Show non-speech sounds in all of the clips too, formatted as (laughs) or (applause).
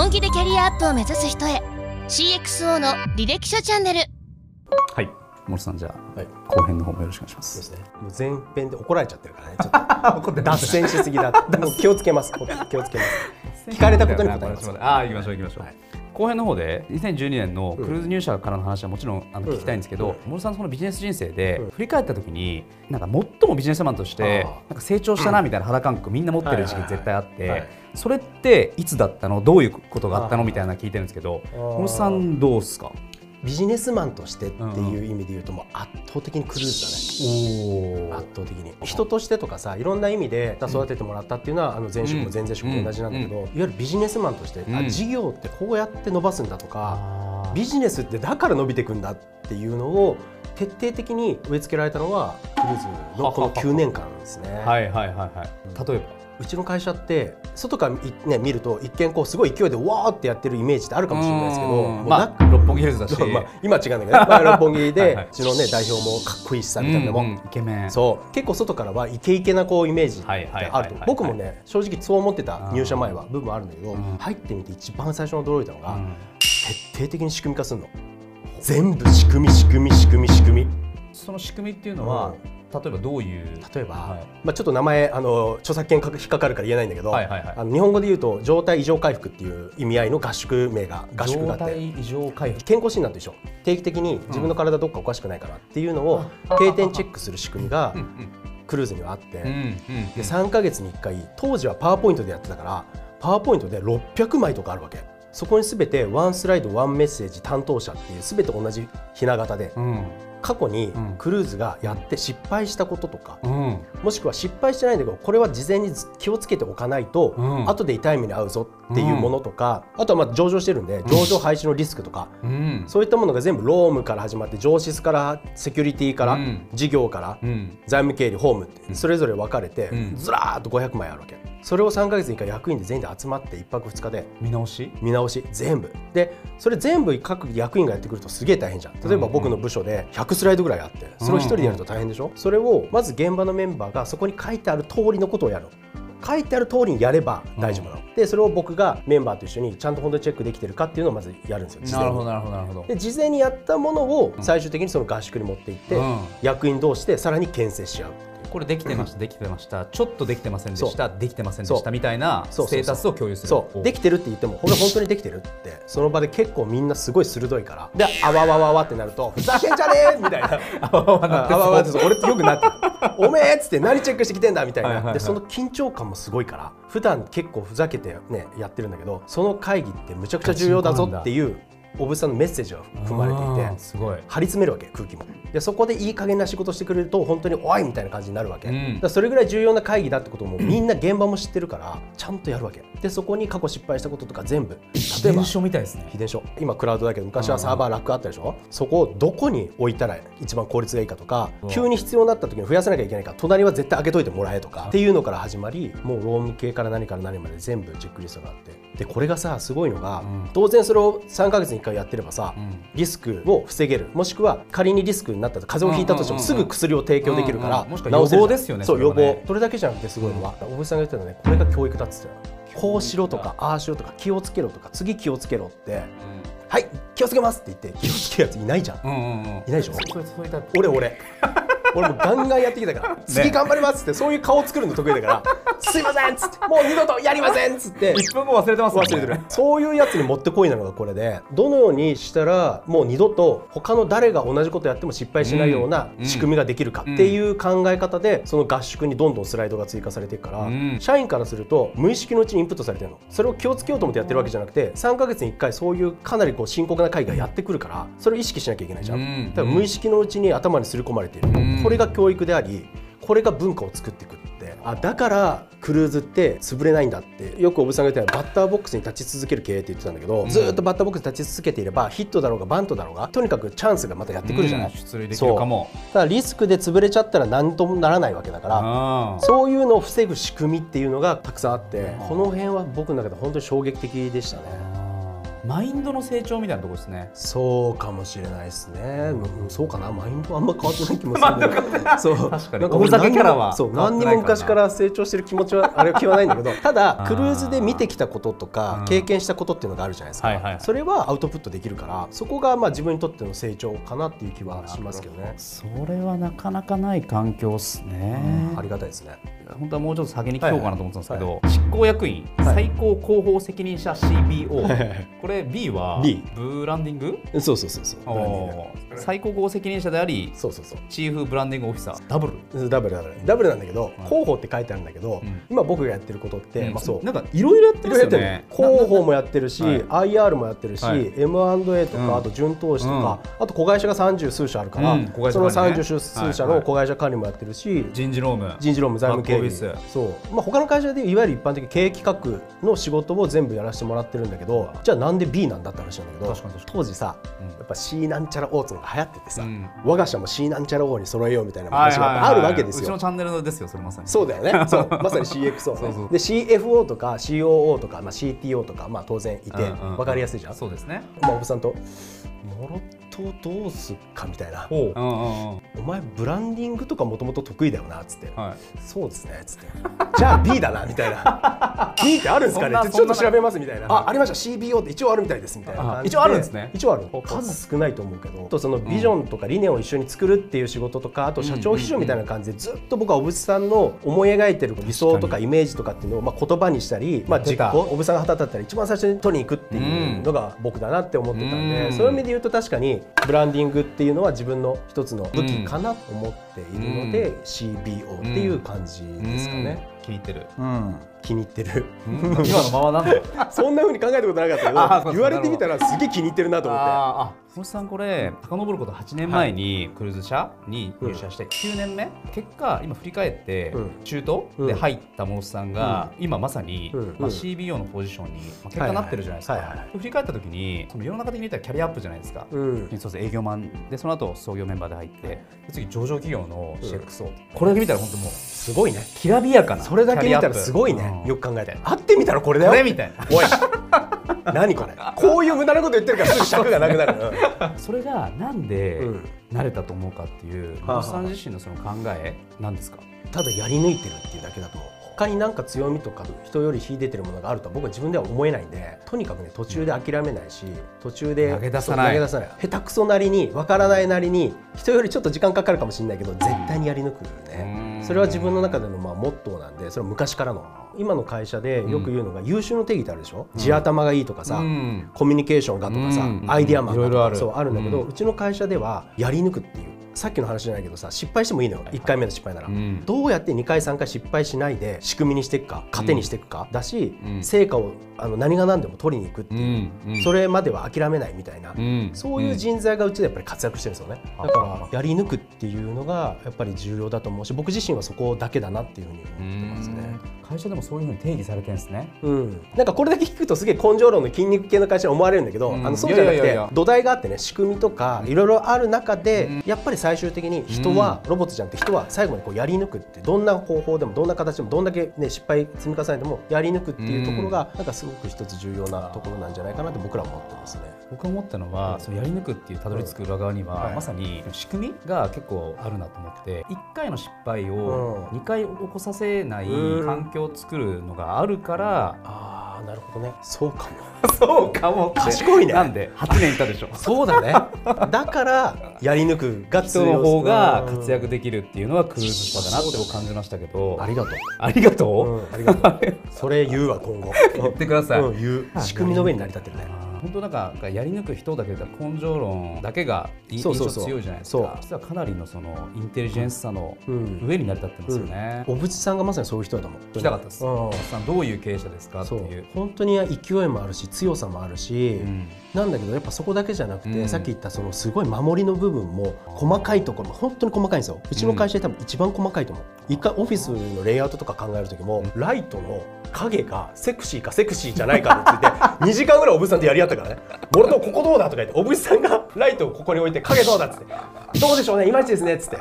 本気でキャリアアップを目指す人へ CXO の履歴書チャンネルはい森さんじゃあ、はい後編の方もよろしくお願いしますそうですね。もう前編で怒られちゃってるからね。ちょっと (laughs) 脱線しすぎだ。(laughs) もう気をつけます。(laughs) 気をつけます。聞かれたことに答えます。ああ行きましょう行きましょう、はい後編の方で2012年のクルーズ入社からの話はもちろんあのうん。聞きたいんですけど、森さんのそのビジネス人生でうん。振り返った時になんか最もビジネスマンとしてなんか成長したなみたいな肌感覚みんな持ってる時期絶対あって、それっていつだったの？どういうことがあったの？みたいなの聞いてるんですけど森さんどうですか？ビジネスマンとしてっていう意味で言うともう圧倒的にクルーズだね。お圧倒的に。人としてとかさいろんな意味で育ててもらったっていうのはあの前職も前々職も同じなんだけど、いわゆるビジネスマンとして、あうん。事業ってこうやって伸ばすんだとか、ビジネスってだから伸びていくんだっていうのを徹底的に植え付けられたのはクルーズのこの9年間ですね。はいはいはいはい。例えば？うちの会社って外からい、ね、見ると一見こうすごい勢いでわーってやってるイメージってあるかもしれないですけどまあ六本木ヒルズだし。(laughs) まあ、今は違うんだけど、(laughs) まあ、六本木ではいはい。うちの、ね、代表もかっこいいしさみたいな。のも、うんうん。イケメン。そう。結構外からはイケイケなこうイメージってあると。僕もね正直そう思ってた入社前は部分あるんだけど、うん。入ってみて一番最初に驚いたのが、うん。徹底的に仕組み化するの。全部仕組み仕組み仕組み仕組み。その仕組みっていうのは、例えばどういう？例えば、はい。まあ、ちょっと名前あの著作権引っかかるから言えないんだけど、はいはいはい。あの日本語で言うと状態異常回復っていう意味合いの合宿名が合宿があって状態異常回復。健康診断と一緒定期的に自分の体どっかおかしくないかなっていうのを定点チェックする仕組みがうんクルーズにはあって、うんうんで3か月に1回当時はパワーポイントでやってたからパワーポイントで600枚とかあるわけそこに全てワンスライドワンメッセージ担当者っていう全て同じひな形でうん。過去にん。クルーズがやって失敗したこととか、うん。もしくは失敗してないんだけどこれは事前に気をつけておかないと、うん。後で痛い目に遭うぞっていうものとか、あとはまあ上場してるんで上場廃止のリスクとか、うん。そういったものが全部ロームから始まって上質からセキュリティから、うん。事業から、うん。財務経理法務ってそれぞれ分かれて、うん。ずらーっと500枚あるわけそれを3か月に1回役員で全員で集まって1泊2日で。見直し？見直し。全部。でそれ全部各役員がやってくるとすげえ大変じゃん。例えば僕の部署で100スライドぐらいあってそれを1人でやると大変でしょ、それをまず現場のメンバーがそこに書いてある通りのことをやる書いてある通りにやれば大丈夫なの、でそれを僕がメンバーと一緒にちゃんと本当にチェックできてるかっていうのをまずやるんですよ事前になるほどなるほどなるほど。で事前にやったものを最終的にその合宿に持っていって、うん。役員同士でさらに牽制し合うこれできてましたできてました。ちょっとできてませんでしたできてませんでしたみたいなそうステータスを共有する。そう。できてるって言ってもこれ本当にできてるって。その場で結構みんなすごい鋭いから。であわわわわってなるとふざけんじゃねえみたいな。あわわわあわわって俺ってよくなってる。おめえっつって何チェックしてきてんだみたいな。い。でその緊張感もすごいから。普段結構ふざけてねやってるんだけどその会議ってむちゃくちゃ重要だぞっていうおぶさんのメッセージが含まれていてすごい。張り詰めるわけ空気も。でそこでいい加減な仕事してくれると本当においみたいな感じになるわけ、うん。だそれぐらい重要な会議だってこともみんな現場も知ってるからちゃんとやるわけ。でそこに過去失敗したこととか全部例えば伝書みたいですね。秘伝書。今クラウドだけど昔はサーバーラックあったでしょ？そこをどこに置いたら一番効率がいいかとかうん急に必要になった時に増やさなきゃいけないから隣は絶対開けといてもらえとかっていうのから始まりもうローム系から何から何まで全部チェックリストがあってでこれがさすごいのがうん。当然それを3ヶ月に1回やってればさうん。リスクを防げる。もしくは仮にリスクになったと風邪をひいたとしてもすぐ薬を提供できるからうん。うん。もしくは予防ですよねそう予防。それだけじゃなくてすごいのは大渕さんが言ってたのねこれが教育だっつってこうしろとかああしろとか気をつけろとか次気をつけろって。はい気をつけますって言って気をつけるやついないじゃん。うんうんうん。いないでしょ？俺俺俺もガンガンやってきたから、次頑張りますってそういう顔作るの得意だから。すいませんっつって。もう二度とやりませんっつって。1分後忘れてます忘れてる。そういうやつに持ってこいなのがこれでどのようにしたらもう二度と他の誰が同じことやっても失敗しないようなうん。仕組みができるかっていう考え方でその合宿にどんどんスライドが追加されていくから、うん。社員からすると無意識のうちにインプットされてるの。それを気をつけようと思ってやってるわけじゃなくて3ヶ月に1回そういうかなりこう深刻な会がやってくるからそれを意識しなきゃいけないじゃん、うん。だから無意識のうちに頭に刷り込まれている、うんこれが教育でありこれが文化を作っていくって。あだからクルーズって潰れないんだって。よくおぶさんが言ったようにバッターボックスに立ち続ける経営って言ってたんだけど、ん。ずーっとバッターボックスに立ち続けていればヒットだろうがバントだろうがとにかくチャンスがまたやってくるじゃない、うん。出塁できるかもだからリスクで潰れちゃったら何ともならないわけだから、そういうのを防ぐ仕組みっていうのがたくさんあってうん。この辺は僕の中で本当に衝撃的でしたね。マインドの成長みたいなところですね。そうかもしれないですね、うん、そうかな。マインドあんま変わってない気もする (laughs) けどそう。確かに。なんかおふざけキャラはそう何にも昔から成長してる気持ちは (laughs) あれは気はないんだけどただクルーズで見てきたこととかうん経験したことっていうのがあるじゃないですか、はいはいそれはアウトプットできるからそこがまあ自分にとっての成長かなっていう気はしますけどね。それはなかなかない環境っすね。ありがたいですね。本当はもうちょっと先に聞こうかなと思ってたんですけど、は執行役員、はい最高広報責任者 CBO、はいはいはい。これ B は B ブランディング？そうそうそうそう最高責任者でありそうそうそう。チーフブランディングオフィサー。ダブル。ダブルダブル。ダブルなんだけど広報って書いてあるんだけど、うん。今僕がやってることって、まあ、そう。なんかいろいろやってる。ね広報もやってるし、はい。IR もやってるし、はい。M&A とか、うん。あと準投資とか、あと子会社が30数社あるから、うん。子会社その管理ね30数社の子会社管理もやってるし、人事労務。人事労務財務経理。そう、まあ、他の会社でいわゆる一般的経営企画の仕事を全部やらせてもらってるんだけどじゃあなんで B なんだって話なんだけど当時さ、うんやっぱ C なんちゃらっていうのが流行っててさ、うん我が社も C なんちゃら O に揃えようみたいなはい話があるわけですようちの。チャンネルですよそれまさにそうだよね。(laughs) そう、まさに CXO ね。そうそうで CFO とか COO とかまあ CTO とかまあ当然いてうんうんわかりやすいじゃん？そうですねまあおぶさんともろっとどうすっかみたいな。お前ブランディングとかもともと得意だよなっつって。はい。そうですねっつって。じゃあ B だなみたいな。(laughs) B ってあるんですかね？ちょっと調べますみたいな。あありました。CBO って一応あるみたいですみたいな。一応あるんですね。一応ある数少ないと思うけど。とそのビジョンとか理念を一緒に作るっていう仕事とかあと社長秘書みたいな感じでずっと僕は小渕さんの思い描いてる理想とかイメージとかっていうのをまあ言葉にしたり、まあ、実行小渕さんが旗立ったら一番最初に取りに行くっていうのが僕だなって思ってたんで、うん。そういう意味で言うと確かにブランディングっていうのは自分の一つの武器かなと思っているので、CBO っていう感じですかね。うん気に入ってる。気に入ってる。今のままなんだ。よ (laughs) そんな風に考えたことなかったけど言われてみたらすげえ気に入ってるなと思って。あ星さんこれ遡ること8年前にクルーズ社に入社して9年目、結果今振り返ってうん。中東で入ったモさんが今まさに、うん。まあ、うん。CBO のポジションに、まあ、結果なってるじゃないですか、はいはいはい。はい振り返った時にその世の中的に言ったらキャリアアップじゃないですか、うん。そうです営業マン。でその後創業メンバーで入ってで次上場企業の CXO、これだけ見たら本当もうすごいね。きらびやかなそれだけ見たらすごいね、よくく考えて。会ってみたらこれだよ。これみたい。なおい。何これ。こういう無駄なこと言ってるからすぐ尺がなくなる、それがなんでうん。慣れたと思うかっていうはあはあモさん自身のその考えなんですか？ただやり抜いてるっていうだけだと他になんか強みとか人より秀でてるものがあるとは僕は自分では思えないんでとにかくね途中で諦めないし途中で投げ出さない。投げ出さない。下手くそなりにわからないなりに人よりちょっと時間かかるかもしれないけど絶対にやり抜くね。うんそれは自分の中でのまあモットーなんでそれは昔からの。今の会社でよく言うのが優秀の定義ってあるでしょ？地頭がいいとかさ、うん。コミュニケーションがとかさ、うん。アイディアマンがとかそうあるんだけど、ううんちの会社ではやり抜くっていうさっきの話じゃないけどさ失敗してもいいのよ。1回目の失敗なら、うん。どうやって2回3回失敗しないで仕組みにしていくか糧にしていくか、だし、うん。成果をあの何が何でも取りに行くってういう、ん。うん。それまでは諦めないみたいな、うん。そういう人材がうちでやっぱり活躍してるんですよね、うん。だからやり抜くっていうのがやっぱり重要だと思うし僕自身はそこだけだなっていうふうに思ってますね。会社でもそういうふうに定義されてるんですね。うん、なんかこれだけ聞くとすげえ根性論の筋肉系の会社に思われるんだけど、うん。あのそうじゃなくていやいやいや。土台があってね仕組みとかいろいろある中で、うん。やっぱり最終的に人は、ロボットじゃなくて人は最後にこうやり抜くってどんな方法でもどんな形でもどんだけ、ね、失敗積み重ねてもやり抜くっていうところが、なんかすごく一つ重要なところなんじゃないかなって僕らは思ってますね。僕が思ったのは、そのやり抜くっていうたどり着く裏側には、はい。まさに仕組みが結構あるなと思って1回の失敗をうん。2回起こさせないうん環境を作るのがあるから、ああなるほどね。そうかも。そうかも賢いね。なんで？8年いたでしょ。(laughs) そうだね。だからやり抜くが人の方がうん。活躍できるっていうのはクルーズ社だなって僕感じましたけど。ありがとう、ありがとう、うん、ありがとう。(laughs) それ言うわ今後。言ってください、うん、言う。仕組みの上に成り立ってるね本当なんかやり抜く人だけだ根性論だけがい印象強いじゃないですそう。か実はかなりのそのインテリジェンスさのうん。上に成り立ってますよね、小渕さんがまさにそういう人だと思う聞きたかったです、うんさん。どういう経営者ですかってそいう。う。本当に勢いもあるし強さもあるし、うん。なんだけどやっぱそこだけじゃなくて、うん。さっき言ったそのすごい守りの部分も細かいところも本当に細かいんですよ。うちの会社で多分一番細かいと思う。一回オフィスのレイアウトとか考える時も、ライトの影がセクシーかセクシーじゃないかについて2 (laughs) 時間ぐらい小渕さんとやり合ったからね「俺のここどうだ?」とか言って小渕さんがライトをここに置いて影どうだっつってどうでしょうねいまいちですねっつって。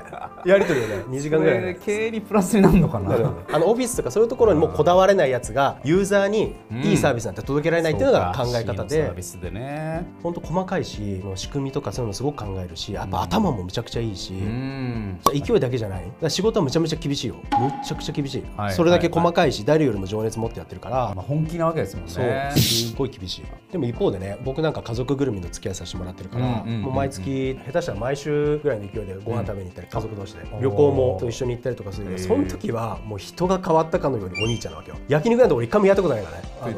やり取りをね (laughs) 2時間こぐらいれ経営にプラスになるのかな。あのオフィスとかそういうところにもうこだわれないやつがユーザーにいいサービスなんて届けられないっていうのが考え方で。ービスでね。本当細かいしもう仕組みとかそういうのすごく考えるしやっぱ頭もむちゃくちゃいいし、うん。勢いだけじゃない？仕事はむちゃむちゃ厳しいよ。むちゃくちゃ厳しい、はい。それだけ細かいし、誰よりも情熱持ってやってるから、まあ本気なわけですもんね。すごい厳しい。でも一方でね僕なんか家族ぐるみの付き合いさせてもらってるから、もう毎月下手したら毎週ぐらいの勢いでご飯食べに行ったり、家族同士でん旅行もと一緒に行ったりとかするけどその時はもう人が変わったかのようにお兄ちゃんなわけよ。焼肉なんて俺一回もやったことないからね。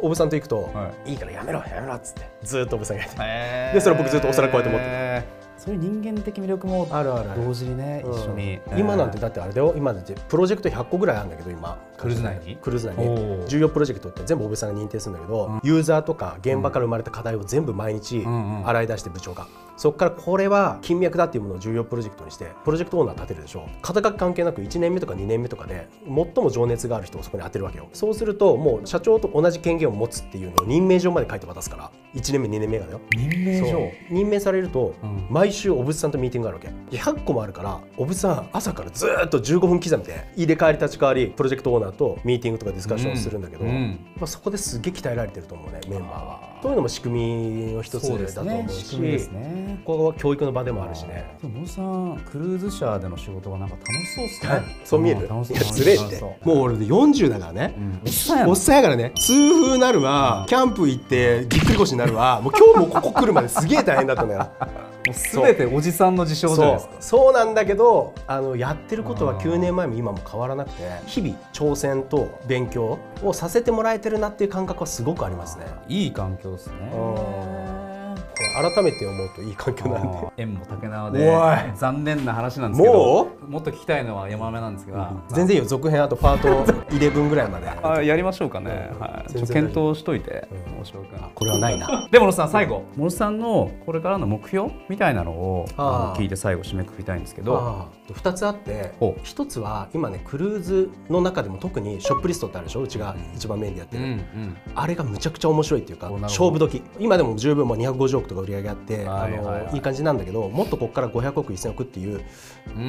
おぶさんと行くと、、はい。いからやめろやめろっつってずーっとおぶさんがやって。でそれ僕ずっとお皿こうやって持ってて。そういう人間的魅力もあるある同時にね一緒に。うん。今なんてだってあれだよ。今だってプロジェクト100個ぐらいあるんだけど今。クルーズ内に？クルーズ内おにー。重要プロジェクトって全部お部さんが認定するんだけど、ユーザーとか現場から生まれた課題を全部毎日洗い出して部長が、そこからこれは金脈だっていうものを重要プロジェクトにしてプロジェクトオーナー立てるでしょ肩書き関係なく1年目とか2年目とかで最も情熱がある人をそこに当てるわけよ。そうするともう社長と同じ権限を持つっていうのを任命状まで書いて渡すから。1年目2年目がだよ。任命状？任命されると、うん。毎週おぶさんとミーティングがあるわけ。で100個もあるからおぶさん朝からずーっと15分刻みで入れ替わり立ち替わりプロジェクトオーナーとミーティングとかディスカッションをするんだけど、うんうん。まあ、そこですげえ鍛えられてると思うねメンバーは。そういうのも仕組みの一つだと思うし。ねねここは教育の場でもあるしね。森さんクルーズ車での仕事がなんか楽しそうですね。そう見える。ん楽しいやそうれえってもう俺で40だからね、うん。おっさんやなおっさんやからね。痛風なるわ。キャンプ行ってぎっくり腰になるわ。もう今日もここ来るまですげえ大変だったんだよ。もう全ておじさんの事象じゃないですか。そう。そうなんだけどあのやってることは9年前も今も変わらなくて日々挑戦と勉強をさせてもらえてるなっていう感覚はすごくありますね。いい環境ですね改めて思うといい環境なんで。縁も竹縄おでい。残念な話なんですけどももっと聞きたいのは山目なんですが、全然いいよ。続編あとパート (laughs) 11ぐらいまで。あやりましょうかね、うん。はい、ちょ全然っと検討しといて、うん。面白くなこれはないな。でもさん最後。森さんのこれからの目標みたいなのをあの聞いて最後締めくくりたいんですけど。あー。2つあってほう。1つは今ねクルーズの中でも特にショップリストってあるでしょ？うちが一番メインでやってる、うんうん。あれがむちゃくちゃ面白いっていうか勝負時。今でも十分もう250億とか売り上げあって、はいはいはい。あのいい感じなんだけどもっとここから500億1000億っていうこ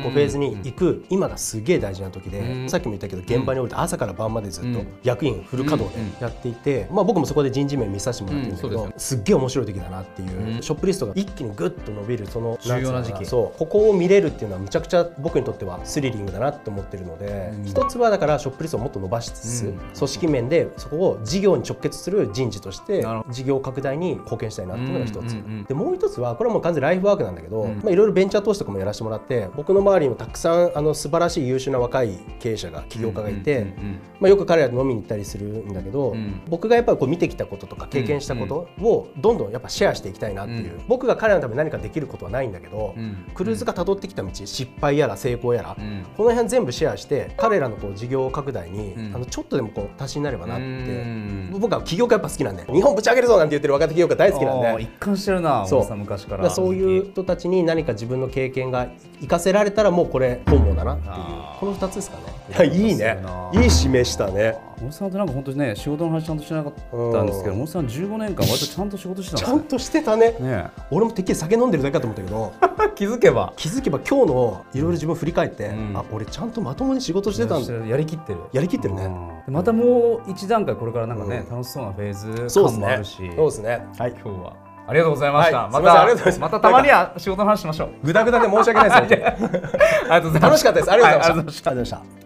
うフェーズに行く今がすげえ大事な時で、うん。さっきも言ったけど現場に降りて朝から晩までずっとうん。役員フル稼働うん。でやっていて、まあ、僕もそこで人事面見させてもらってるんだけど、すすっげえ面白い時だなっていう、うん。ショップリストが一気にグッと伸びるその重要な時期。そう。ここを見れるっていうのはむちゃくちゃ僕にとってはスリリングだなって思ってるので、うん。一つはだからショップリストをもっと伸ばしつつ、うん。組織面でそこを事業に直結する人事として事業拡大に貢献したいなっていうのが一つ、でもう一つはこれはもう完全にライフワークなんだけど、いろいろベンチャー投資とかもやらせてもらって僕の周りにもたくさんあの素晴らしい優秀な若い経営者が起業家がいて、よく彼らと飲みに行ったりするんだけど、うん。僕がやっぱりこう見てきたこととか経験したことをどんどんやっぱシェアしていきたいなっていう、うん。僕が彼らのために何かできることはないんだけど、うん。クルーズが辿ってきた道失敗やら成功やら、うん。この辺全部シェアして彼らのこう事業拡大に、うん。あのちょっとでもこう足しになればなって、うん。僕は起業家やっぱ好きなんで日本ぶち上げるぞなんて言ってる若手起業家大好きなんで。一貫してるな昔から。らそういう人たちに何か自分の経験が生かせられたらもうこれ本望だなっていう。この2つですかね。いやいいね。いい指名したね。森さんってなんか本当にね仕事の話ちゃんとしてなかったんですけど森さん15年間割とちゃんと仕事してたんですちゃんとしてたね。ねね俺もてっきり酒飲んでるだけかと思ったけどえ (laughs) 気づけば。気づけば今日のいろいろ自分振り返って、うん。あ俺ちゃんとまともに仕事してたんだ。やりきってる。やりきってるね。うん。でまたもう一段階これからなんかね、うん。楽しそうなフェーズ感もあるし。そうですね。はい今日はありがとうございました、はいますたいませんありがとうございます。またたまには仕事の話しましょう。グダグダで申し訳ないです。(laughs) ありがとうございます。楽しかったです。ありがとうございました、はいました。ありがとうございました